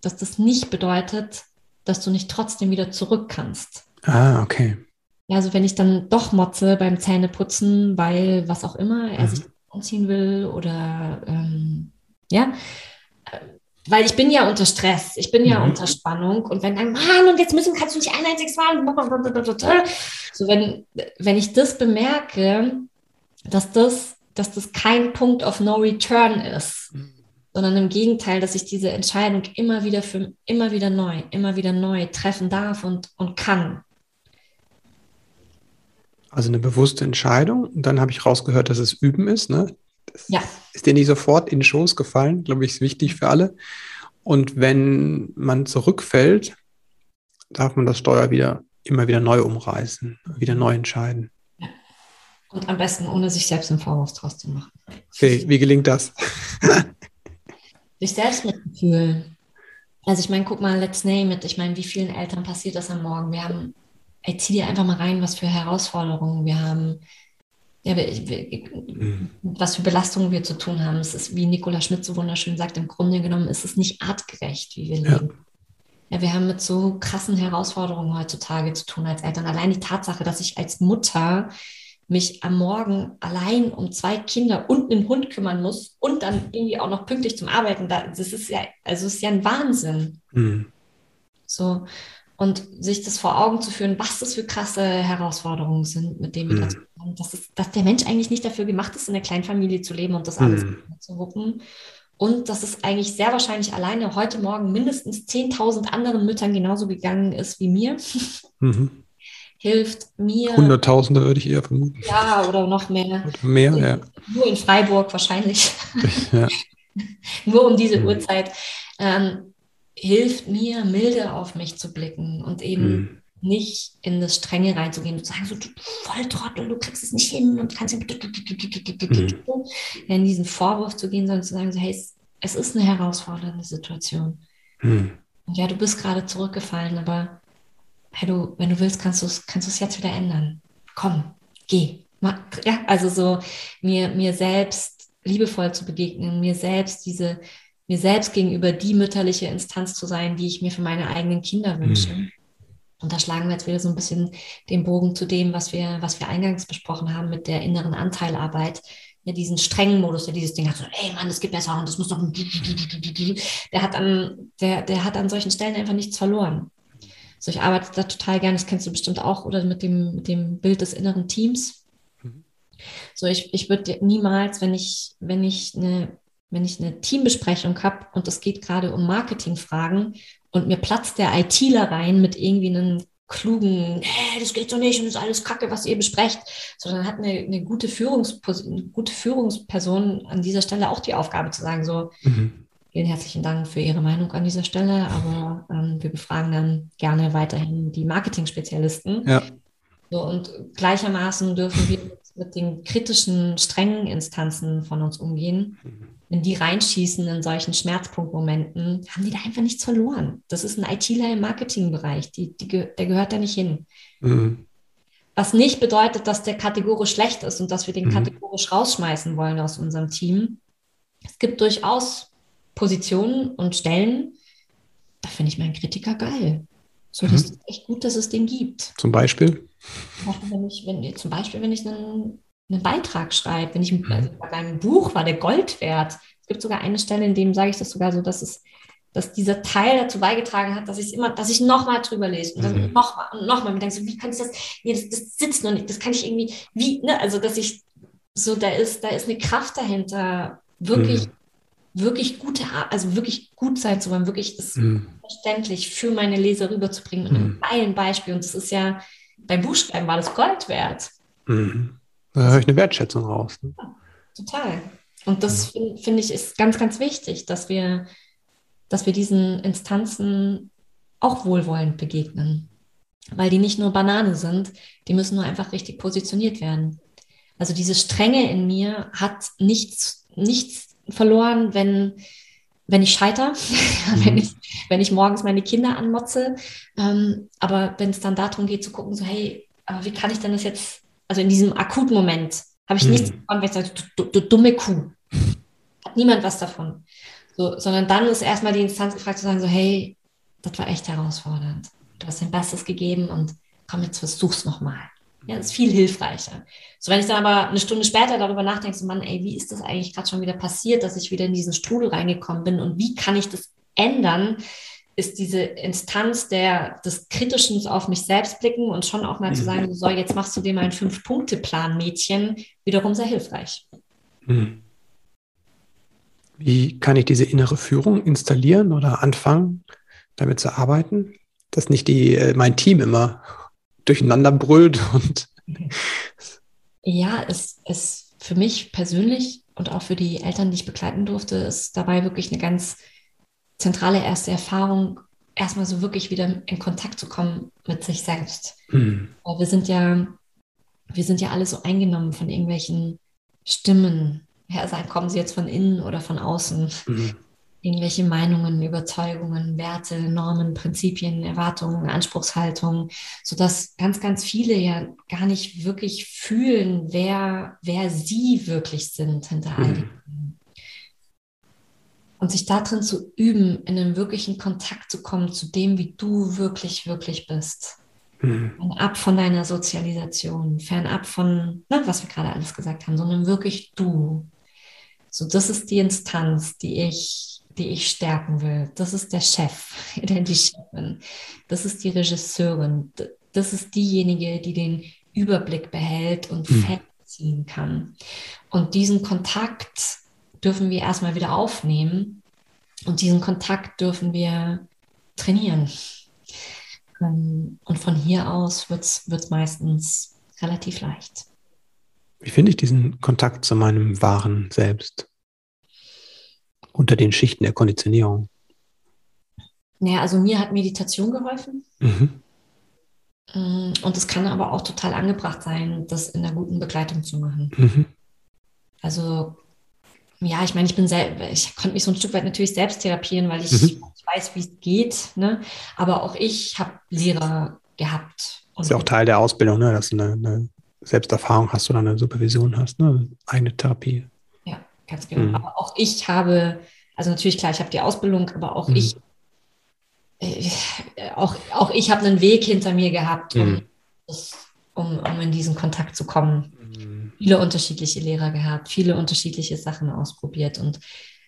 dass das nicht bedeutet, dass du nicht trotzdem wieder zurück kannst. Ah, okay. Ja, also wenn ich dann doch motze beim Zähneputzen, weil was auch immer er mhm. sich anziehen will oder ähm, ja, weil ich bin ja unter Stress, ich bin ja mhm. unter Spannung und wenn dann, Mann, und jetzt müssen, kannst du nicht ein einziges Mal, so wenn, wenn ich das bemerke, dass das, dass das kein Punkt of no return ist, mhm. sondern im Gegenteil, dass ich diese Entscheidung immer wieder für, immer wieder neu, immer wieder neu treffen darf und, und kann. Also eine bewusste Entscheidung. Und dann habe ich rausgehört, dass es Üben ist, ne? Das ja. ist dir nicht sofort in den Schoß gefallen, glaube ich, ist wichtig für alle. Und wenn man zurückfällt, darf man das Steuer wieder immer wieder neu umreißen, wieder neu entscheiden. Und am besten ohne sich selbst einen Vorwurf draus zu machen. Okay, wie gelingt das? <laughs> Durch Selbstmitgefühl. Also ich meine, guck mal, let's name it. Ich meine, wie vielen Eltern passiert das am Morgen? Wir haben, ey, zieh dir einfach mal rein, was für Herausforderungen wir haben ja, mhm. was für Belastungen wir zu tun haben. Es ist, wie Nicola Schmidt so wunderschön sagt, im Grunde genommen ist es nicht artgerecht, wie wir ja. leben. Ja, wir haben mit so krassen Herausforderungen heutzutage zu tun als Eltern. Allein die Tatsache, dass ich als Mutter mich am Morgen allein um zwei Kinder und einen Hund kümmern muss und dann irgendwie auch noch pünktlich zum Arbeiten, das ist ja, also ist ja ein Wahnsinn. Mhm. So, und sich das vor Augen zu führen, was das für krasse Herausforderungen sind, mit denen wir mhm. haben. Dass, es, dass der Mensch eigentlich nicht dafür gemacht ist, in einer Kleinfamilie zu leben und das alles mhm. zu wuppen. Und dass es eigentlich sehr wahrscheinlich alleine heute Morgen mindestens 10.000 anderen Müttern genauso gegangen ist wie mir, <laughs> mhm. hilft mir. Hunderttausende würde ich eher vermuten. Ja, oder noch mehr. Oder mehr, ja. Nur in Freiburg wahrscheinlich. Ja. <laughs> Nur um diese Mhm. Uhrzeit. Ähm, hilft mir, milde auf mich zu blicken und eben Mhm. nicht in das Strenge reinzugehen und zu sagen, so, du Volltrottel, du kriegst es nicht hin und kannst Mhm. in diesen Vorwurf zu gehen, sondern zu sagen, so, hey, es, es ist eine herausfordernde Situation. Mhm. Und ja, du bist gerade zurückgefallen, aber hey, du, wenn du willst, kannst du es kannst du's jetzt wieder ändern. Komm, geh. Ja, also so mir, mir selbst liebevoll zu begegnen, mir selbst diese, mir selbst gegenüber die mütterliche Instanz zu sein, die ich mir für meine eigenen Kinder wünsche. Und da schlagen wir jetzt wieder so ein bisschen den Bogen zu dem, was wir, was wir eingangs besprochen haben mit der inneren Anteilarbeit. Ja, diesen strengen Modus, der dieses Ding hat, so, ey Mann, das geht besser und das muss doch. Der hat an, der, der hat an solchen Stellen einfach nichts verloren. So, ich arbeite da total gerne, das kennst du bestimmt auch, oder mit dem, mit dem Bild des inneren Teams. Mhm. So, ich, ich würde niemals, wenn ich, wenn ich eine, wenn ich eine Teambesprechung habe und es geht gerade um Marketingfragen und mir platzt der ITler rein mit irgendwie einem klugen, hey, das geht so nicht und das ist alles Kacke, was ihr besprecht, sondern hat eine, eine, gute Führungspos eine gute Führungsperson an dieser Stelle auch die Aufgabe zu sagen, so, Mhm. Vielen herzlichen Dank für Ihre Meinung an dieser Stelle, aber ähm, wir befragen dann gerne weiterhin die Marketing-Spezialisten. Ja. So, und gleichermaßen dürfen wir mit, mit den kritischen, strengen Instanzen von uns umgehen. Wenn die reinschießen in solchen Schmerzpunktmomenten, haben die da einfach nichts verloren. Das ist ein ITler im Marketingbereich, die, die, der gehört da nicht hin. Mhm. Was nicht bedeutet, dass der kategorisch schlecht ist und dass wir den Mhm. kategorisch rausschmeißen wollen aus unserem Team. Es gibt durchaus Positionen und Stellen, da finde ich meinen Kritiker geil. So, das Mhm. ist echt gut, dass es den gibt. Zum Beispiel. Zum Beispiel, wenn ich, wenn, zum Beispiel, wenn ich einen, einen Beitrag schreibe, wenn ich also bei einem Buch war der Gold wert. Es gibt sogar eine Stelle, in dem sage ich das sogar so, dass es dass dieser Teil dazu beigetragen hat, dass ich immer, dass ich nochmal drüber lese und dann Mhm. nochmal und nochmal und denke so, wie kann ich das, nee, das, das sitzt noch nicht, das kann ich irgendwie, wie, ne, also dass ich so, da ist, da ist eine Kraft dahinter, wirklich, Mhm. wirklich gute, also wirklich gut sein zu wollen, wirklich das Mhm. verständlich für meine Leser rüberzubringen mit einem Mhm. geilen Beispiel. Und das ist ja, beim Buchschreiben war das Gold wert. Mhm. Da höre ich eine Wertschätzung raus. Ne? Total. Und das finde find ich ist ganz, ganz wichtig, dass wir, dass wir diesen Instanzen auch wohlwollend begegnen. Weil die nicht nur Banane sind, die müssen nur einfach richtig positioniert werden. Also diese Strenge in mir hat nichts, nichts verloren, wenn, wenn ich scheiter, <laughs> wenn, Mhm. ich, wenn ich morgens meine Kinder anmotze. Ähm, aber wenn es dann darum geht zu gucken, so hey, wie kann ich denn das jetzt, also in diesem akuten Moment habe ich Mhm. nichts davon, wenn ich sage, du, du, du dumme Kuh. Hat niemand was davon. So, sondern dann ist erstmal die Instanz gefragt zu sagen, so hey, das war echt herausfordernd. Du hast dein Bestes gegeben und komm, jetzt versuch's nochmal. Ja, das ist viel hilfreicher. So, wenn ich dann aber eine Stunde später darüber nachdenke, so Mann, ey, wie ist das eigentlich gerade schon wieder passiert, dass ich wieder in diesen Strudel reingekommen bin und wie kann ich das ändern, ist diese Instanz der, des Kritischen auf mich selbst blicken und schon auch mal zu sagen, so, jetzt machst du dir mal einen Fünf-Punkte-Plan, Mädchen, wiederum sehr hilfreich. Mhm. Wie kann ich diese innere Führung installieren oder anfangen, damit zu arbeiten, dass nicht die, äh, mein Team immer durcheinander brüllt und <laughs> Ja, es ist für mich persönlich und auch für die Eltern, die ich begleiten durfte, ist dabei wirklich eine ganz zentrale erste Erfahrung, erstmal so wirklich wieder in Kontakt zu kommen mit sich selbst. Mhm. Weil wir sind ja, wir sind ja alle so eingenommen von irgendwelchen Stimmen. Ja, sagen, kommen sie jetzt von innen oder von außen? Mhm. Irgendwelche Meinungen, Überzeugungen, Werte, Normen, Prinzipien, Erwartungen, Anspruchshaltungen, sodass ganz, ganz viele ja gar nicht wirklich fühlen, wer, wer sie wirklich sind hinter all dem. Und sich darin zu üben, in einen wirklichen Kontakt zu kommen zu dem, wie du wirklich, wirklich bist. Mhm. Fernab von deiner Sozialisation, fernab von, na, was wir gerade alles gesagt haben, sondern wirklich du. So, das ist die Instanz, die ich, die ich stärken will. Das ist der Chef, <laughs> der die Chefin. Das ist die Regisseurin. Das ist diejenige, die den Überblick behält und Mhm. Fäden ziehen kann. Und diesen Kontakt dürfen wir erstmal wieder aufnehmen und diesen Kontakt dürfen wir trainieren. Ähm, und von hier aus wird es meistens relativ leicht. Wie finde ich diesen Kontakt zu meinem wahren Selbst unter den Schichten der Konditionierung? Naja, also mir hat Meditation geholfen. Mhm. Mm, und es kann aber auch total angebracht sein, das in einer guten Begleitung zu machen. Mhm. Also, ja, ich meine, ich bin selber, ich konnte mich so ein Stück weit natürlich selbst therapieren, weil ich, mhm. ich weiß, wie es geht. Ne? Aber auch ich habe Lehrer gehabt. Das ist ja auch Teil der Ausbildung, ne? dass du eine, eine Selbsterfahrung hast oder eine Supervision hast, ne? eine Therapie. Ja, ganz genau. Mhm. Aber auch ich habe, also natürlich klar, ich habe die Ausbildung, aber auch mhm. ich äh, auch, auch ich habe einen Weg hinter mir gehabt, um, mhm. um, um in diesen Kontakt zu kommen. Mhm. Viele unterschiedliche Lehrer gehabt, viele unterschiedliche Sachen ausprobiert. Und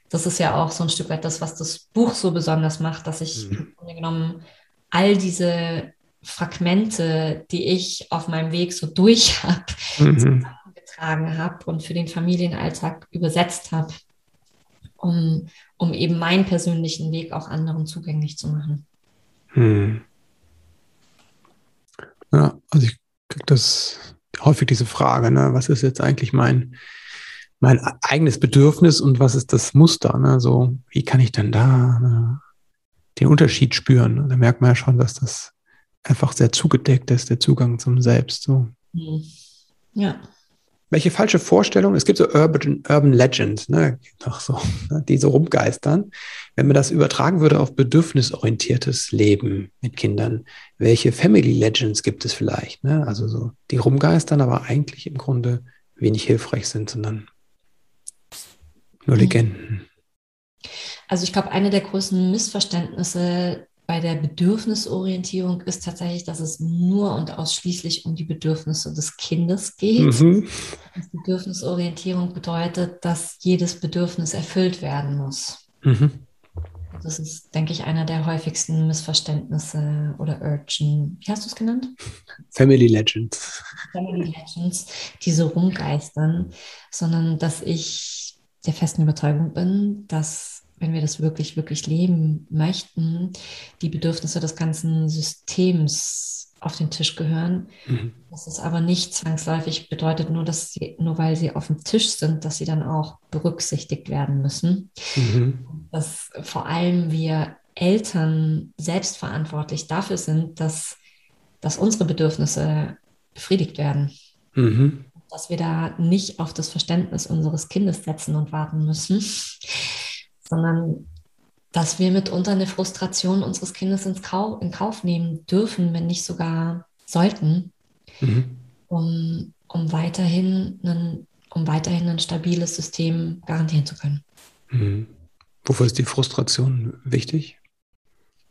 das ist ja auch so ein Stück weit das, was das Buch so besonders macht, dass ich mhm. im Grunde genommen all diese Fragmente, die ich auf meinem Weg so durch <laughs> habe, mhm. getragen habe und für den Familienalltag übersetzt habe um, um eben meinen persönlichen Weg auch anderen zugänglich zu machen. Hm. Ja, also ich kriege das häufig diese Frage, ne, was ist jetzt eigentlich mein, mein eigenes Bedürfnis und was ist das Muster? Ne? So, wie kann ich denn da ne, den Unterschied spüren? Da merkt man ja schon, dass das einfach sehr zugedeckt ist, der Zugang zum Selbst. So. Hm. Ja welche falsche Vorstellung, es gibt so Urban, Urban Legends, ne, noch so, ne, die so rumgeistern. Wenn man das übertragen würde auf bedürfnisorientiertes Leben mit Kindern, welche Family Legends gibt es vielleicht? Ne? Also so, die rumgeistern, aber eigentlich im Grunde wenig hilfreich sind, sondern nur mhm. Legenden. Also ich glaube, eine der größten Missverständnisse bei der Bedürfnisorientierung ist tatsächlich, dass es nur und ausschließlich um die Bedürfnisse des Kindes geht. Mhm. Bedürfnisorientierung bedeutet, dass jedes Bedürfnis erfüllt werden muss. Mhm. Das ist, denke ich, einer der häufigsten Missverständnisse oder Urgen. Wie hast du es genannt? Family Legends. Family Legends, die so rumgeistern, sondern dass ich der festen Überzeugung bin, dass wenn wir das wirklich, wirklich leben möchten, die Bedürfnisse des ganzen Systems auf den Tisch gehören. Mhm. Das ist aber nicht zwangsläufig bedeutet nur, dass sie, nur weil sie auf dem Tisch sind, dass sie dann auch berücksichtigt werden müssen. Mhm. Dass vor allem wir Eltern selbstverantwortlich dafür sind, dass, dass unsere Bedürfnisse befriedigt werden. Mhm. Dass wir da nicht auf das Verständnis unseres Kindes setzen und warten müssen sondern dass wir mitunter eine Frustration unseres Kindes ins Kau in Kauf nehmen dürfen, wenn nicht sogar sollten, mhm. um, um, weiterhin ein, um weiterhin ein stabiles System garantieren zu können. Mhm. Wofür ist die Frustration wichtig?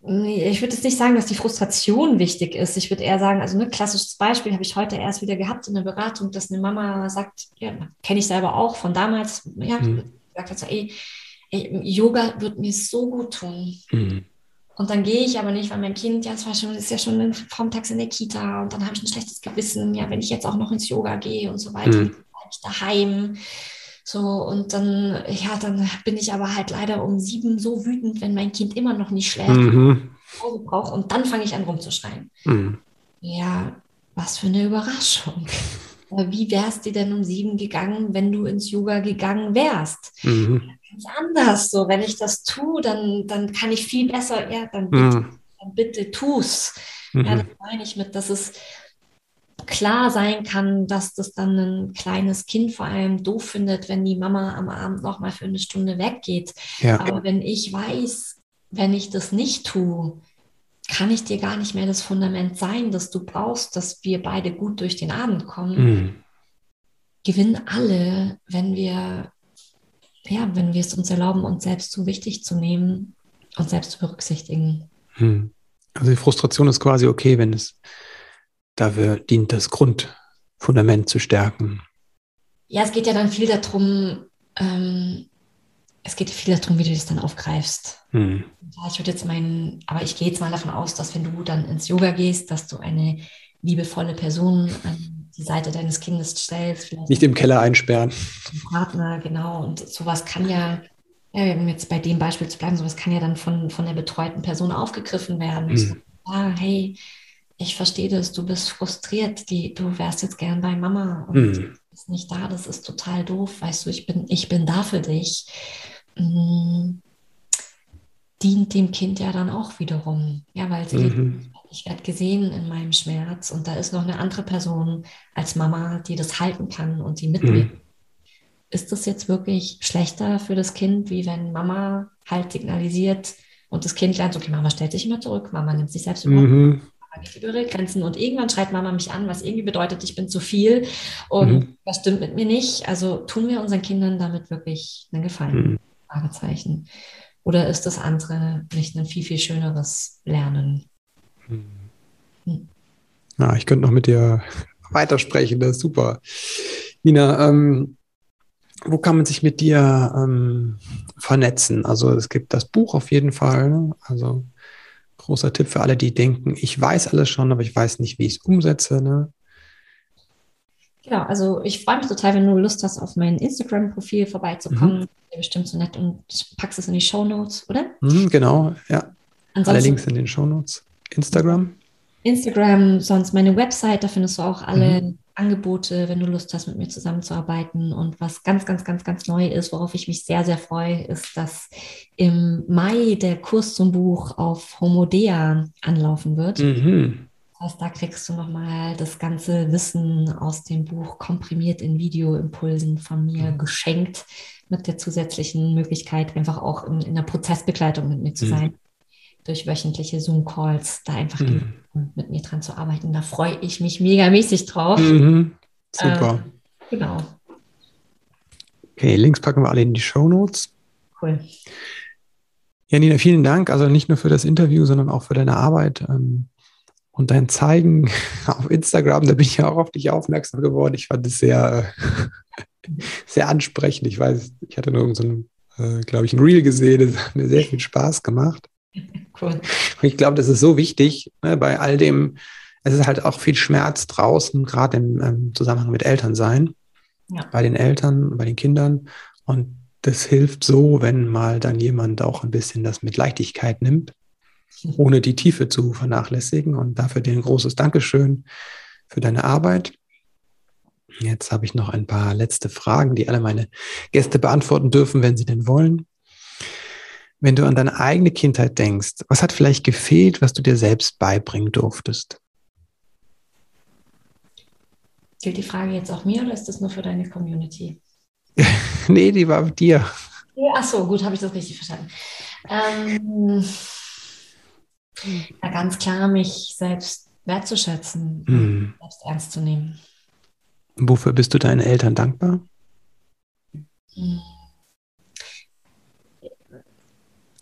Ich würde jetzt nicht sagen, dass die Frustration wichtig ist. Ich würde eher sagen, also ein klassisches Beispiel habe ich heute erst wieder gehabt in der Beratung, dass eine Mama sagt, ja, kenne ich selber auch von damals, ja, mhm. gesagt hat so, ey, ey, Yoga wird mir so gut tun. Mhm. Und dann gehe ich aber nicht, weil mein Kind ja zwar schon ist ja schon vormittags in der Kita und dann habe ich ein schlechtes Gewissen, ja, wenn ich jetzt auch noch ins Yoga gehe und so weiter, mhm. bleibe ich daheim. So, und dann, ja, dann bin ich aber halt leider um sieben so wütend, wenn mein Kind immer noch nicht schläft mhm. und braucht. Und dann fange ich an rumzuschreien. Mhm. Ja, was für eine Überraschung. Wie wär's dir denn um sieben gegangen, wenn du ins Yoga gegangen wärst? Mhm ganz anders. So, wenn ich das tue, dann, dann kann ich viel besser, ja, dann bitte, mhm. dann bitte tu's. Mhm. Ja, das meine ich mit, dass es klar sein kann, dass das dann ein kleines Kind vor allem doof findet, wenn die Mama am Abend noch mal für eine Stunde weggeht. Ja. Aber wenn ich weiß, wenn ich das nicht tue, kann ich dir gar nicht mehr das Fundament sein, das du brauchst, dass wir beide gut durch den Abend kommen. Mhm. Gewinnen alle, wenn wir ja, wenn wir es uns erlauben, uns selbst zu wichtig zu nehmen und selbst zu berücksichtigen. Hm. Also die Frustration ist quasi okay, wenn es dafür dient, das Grundfundament zu stärken. Ja, es geht ja dann viel darum, ähm, es geht viel darum, wie du das dann aufgreifst. Hm. Ja, ich würde jetzt meinen, aber ich gehe jetzt mal davon aus, dass wenn du dann ins Yoga gehst, dass du eine liebevolle Person an die Seite deines Kindes stellst. Nicht im Keller einsperren. Partner, genau. Und sowas kann ja, ja, um jetzt bei dem Beispiel zu bleiben, sowas kann ja dann von, von der betreuten Person aufgegriffen werden. Mhm. ja, hey, ich verstehe das, du bist frustriert, die, du wärst jetzt gern bei Mama und mhm. Bist nicht da, das ist total doof, weißt du, ich bin, ich bin da für dich. Mhm. Dient dem Kind ja dann auch wiederum. Ja, weil sie mhm. ich werde gesehen in meinem Schmerz und da ist noch eine andere Person als Mama, die das halten kann und die mitwirkt. Mhm. Ist das jetzt wirklich schlechter für das Kind, wie wenn Mama halt signalisiert und das Kind lernt, okay, Mama stellt sich immer zurück, Mama nimmt sich selbst über. Mhm ihre Grenzen und irgendwann schreit Mama mich an, was irgendwie bedeutet, ich bin zu viel und mhm. was stimmt mit mir nicht. Also tun wir unseren Kindern damit wirklich einen Gefallen? Mhm. Fragezeichen. Oder ist das andere nicht ein viel, viel schöneres Lernen? Mhm. Hm. Ja, ich könnte noch mit dir <laughs> weitersprechen, das ist super. Nina, ähm, wo kann man sich mit dir ähm, vernetzen? Also es gibt das Buch auf jeden Fall. Ne? Also großer Tipp für alle, die denken, ich weiß alles schon, aber ich weiß nicht, wie ich es umsetze. Ne? Genau, also ich freue mich total, wenn du Lust hast, auf mein Instagram-Profil vorbeizukommen. Mhm. Bestimmt so nett und packst es in die Show Notes, oder? Mhm, genau, ja. Ansonsten, alle Links in den Show Notes. Instagram? Instagram, sonst meine Website, da findest du auch alle mhm. Angebote, wenn du Lust hast, mit mir zusammenzuarbeiten. Und was ganz, ganz, ganz, ganz neu ist, worauf ich mich sehr, sehr freue, ist, dass im Mai der Kurs zum Buch auf Homodea anlaufen wird. Mhm. Das heißt, da kriegst du nochmal das ganze Wissen aus dem Buch komprimiert in Videoimpulsen von mir mhm. geschenkt, mit der zusätzlichen Möglichkeit, einfach auch in, in der Prozessbegleitung mit mir zu mhm. Durch wöchentliche Zoom-Calls da einfach mhm. mit mir dran zu arbeiten. Da freue ich mich megamäßig drauf. Mhm. Super. Ähm, genau. Okay, Links packen wir alle in die Show Notes. Cool. Ja, Nina, vielen Dank. Also nicht nur für das Interview, sondern auch für deine Arbeit ähm, und dein Zeigen <laughs> auf Instagram. Da bin ich ja auch auf dich aufmerksam geworden. Ich fand es sehr, <laughs> sehr ansprechend. Ich weiß, ich hatte nur so ein, äh, glaube ich, ein Reel gesehen. Das hat mir sehr viel Spaß gemacht. <laughs> Cool. Ich glaube, das ist so wichtig ne, bei all dem. Es ist halt auch viel Schmerz draußen, gerade im, im, Zusammenhang mit Elternsein, ja. bei den Eltern, bei den Kindern. Und das hilft so, wenn mal dann jemand auch ein bisschen das mit Leichtigkeit nimmt, <laughs> ohne die Tiefe zu vernachlässigen. Und dafür dir ein großes Dankeschön für deine Arbeit. Jetzt habe ich noch ein paar letzte Fragen, die alle meine Gäste beantworten dürfen, wenn sie denn wollen. Wenn du an deine eigene Kindheit denkst, was hat vielleicht gefehlt, was du dir selbst beibringen durftest? Gilt die Frage jetzt auch mir oder ist das nur für deine Community? <laughs> nee, die war dir. Ach so, gut, habe ich das richtig verstanden. Ähm, ja, ganz klar, mich selbst wertzuschätzen, hm. selbst ernst zu nehmen. Wofür bist du deinen Eltern dankbar? Hm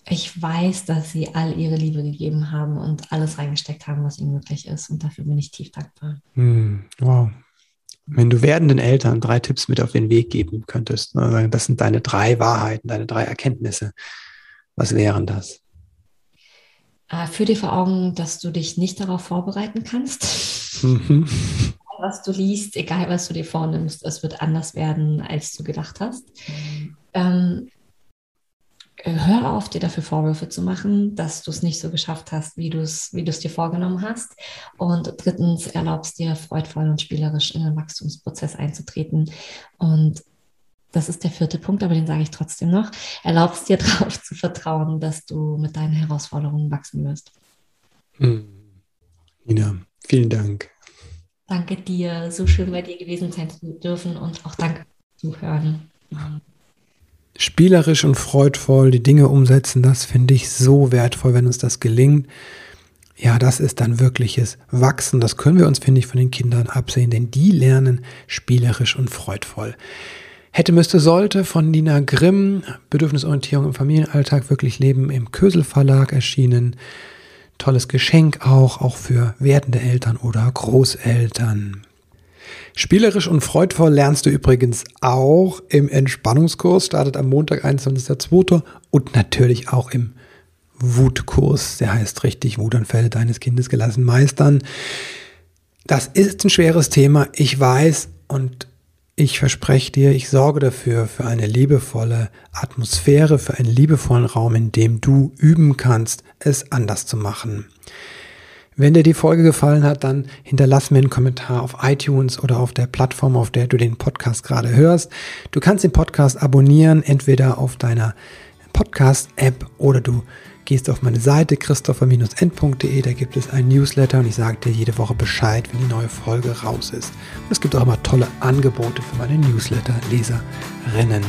ich weiß, dass sie all ihre Liebe gegeben haben und alles reingesteckt haben, was ihnen möglich ist. Und dafür bin ich tief dankbar. Hm, wow. Wenn du werdenden Eltern drei Tipps mit auf den Weg geben könntest, ne, das sind deine drei Wahrheiten, deine drei Erkenntnisse, was wären das? Äh, führ dir vor Augen, dass du dich nicht darauf vorbereiten kannst. Mhm. Was du liest, egal was du dir vornimmst, es wird anders werden, als du gedacht hast. Ähm, äh, hör auf, dir dafür Vorwürfe zu machen, dass du es nicht so geschafft hast, wie du es wie dir vorgenommen hast. Und drittens, erlaubst dir freudvoll und spielerisch in den Wachstumsprozess einzutreten. Und das ist der vierte Punkt, aber den sage ich trotzdem noch. Erlaubst dir darauf zu vertrauen, dass du mit deinen Herausforderungen wachsen wirst. Hm. Nina, vielen Dank. Danke dir. So schön bei dir gewesen sein zu dürfen und auch danke fürs Zuhören spielerisch und freudvoll die Dinge umsetzen, das finde ich so wertvoll, wenn uns das gelingt. Ja, das ist dann wirkliches Wachsen. Das können wir uns, finde ich, von den Kindern absehen, denn die lernen spielerisch und freudvoll. Hätte, müsste, sollte von Nina Grimm, Bedürfnisorientierung im Familienalltag, wirklich Leben im Kösel Verlag erschienen. Tolles Geschenk auch, auch für werdende Eltern oder Großeltern. Spielerisch und freudvoll lernst du übrigens auch im Entspannungskurs, startet am Montag, 21.02. und natürlich auch im Wutkurs, der heißt richtig Wutanfälle deines Kindes gelassen meistern. Das ist ein schweres Thema, ich weiß und ich verspreche dir, ich sorge dafür, für eine liebevolle Atmosphäre, für einen liebevollen Raum, in dem du üben kannst, es anders zu machen. Wenn dir die Folge gefallen hat, dann hinterlass mir einen Kommentar auf iTunes oder auf der Plattform, auf der du den Podcast gerade hörst. Du kannst den Podcast abonnieren, entweder auf deiner Podcast-App oder du gehst auf meine Seite christopher-end.de, da gibt es ein Newsletter und ich sage dir jede Woche Bescheid, wenn die neue Folge raus ist. Und es gibt auch immer tolle Angebote für meine Newsletter-Leserinnen.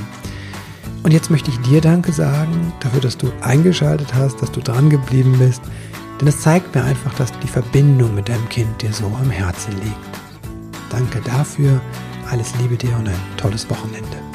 Und jetzt möchte ich dir Danke sagen dafür, dass du eingeschaltet hast, dass du dran geblieben bist. Denn es zeigt mir einfach, dass die Verbindung mit deinem Kind dir so am Herzen liegt. Danke dafür, alles Liebe dir und ein tolles Wochenende.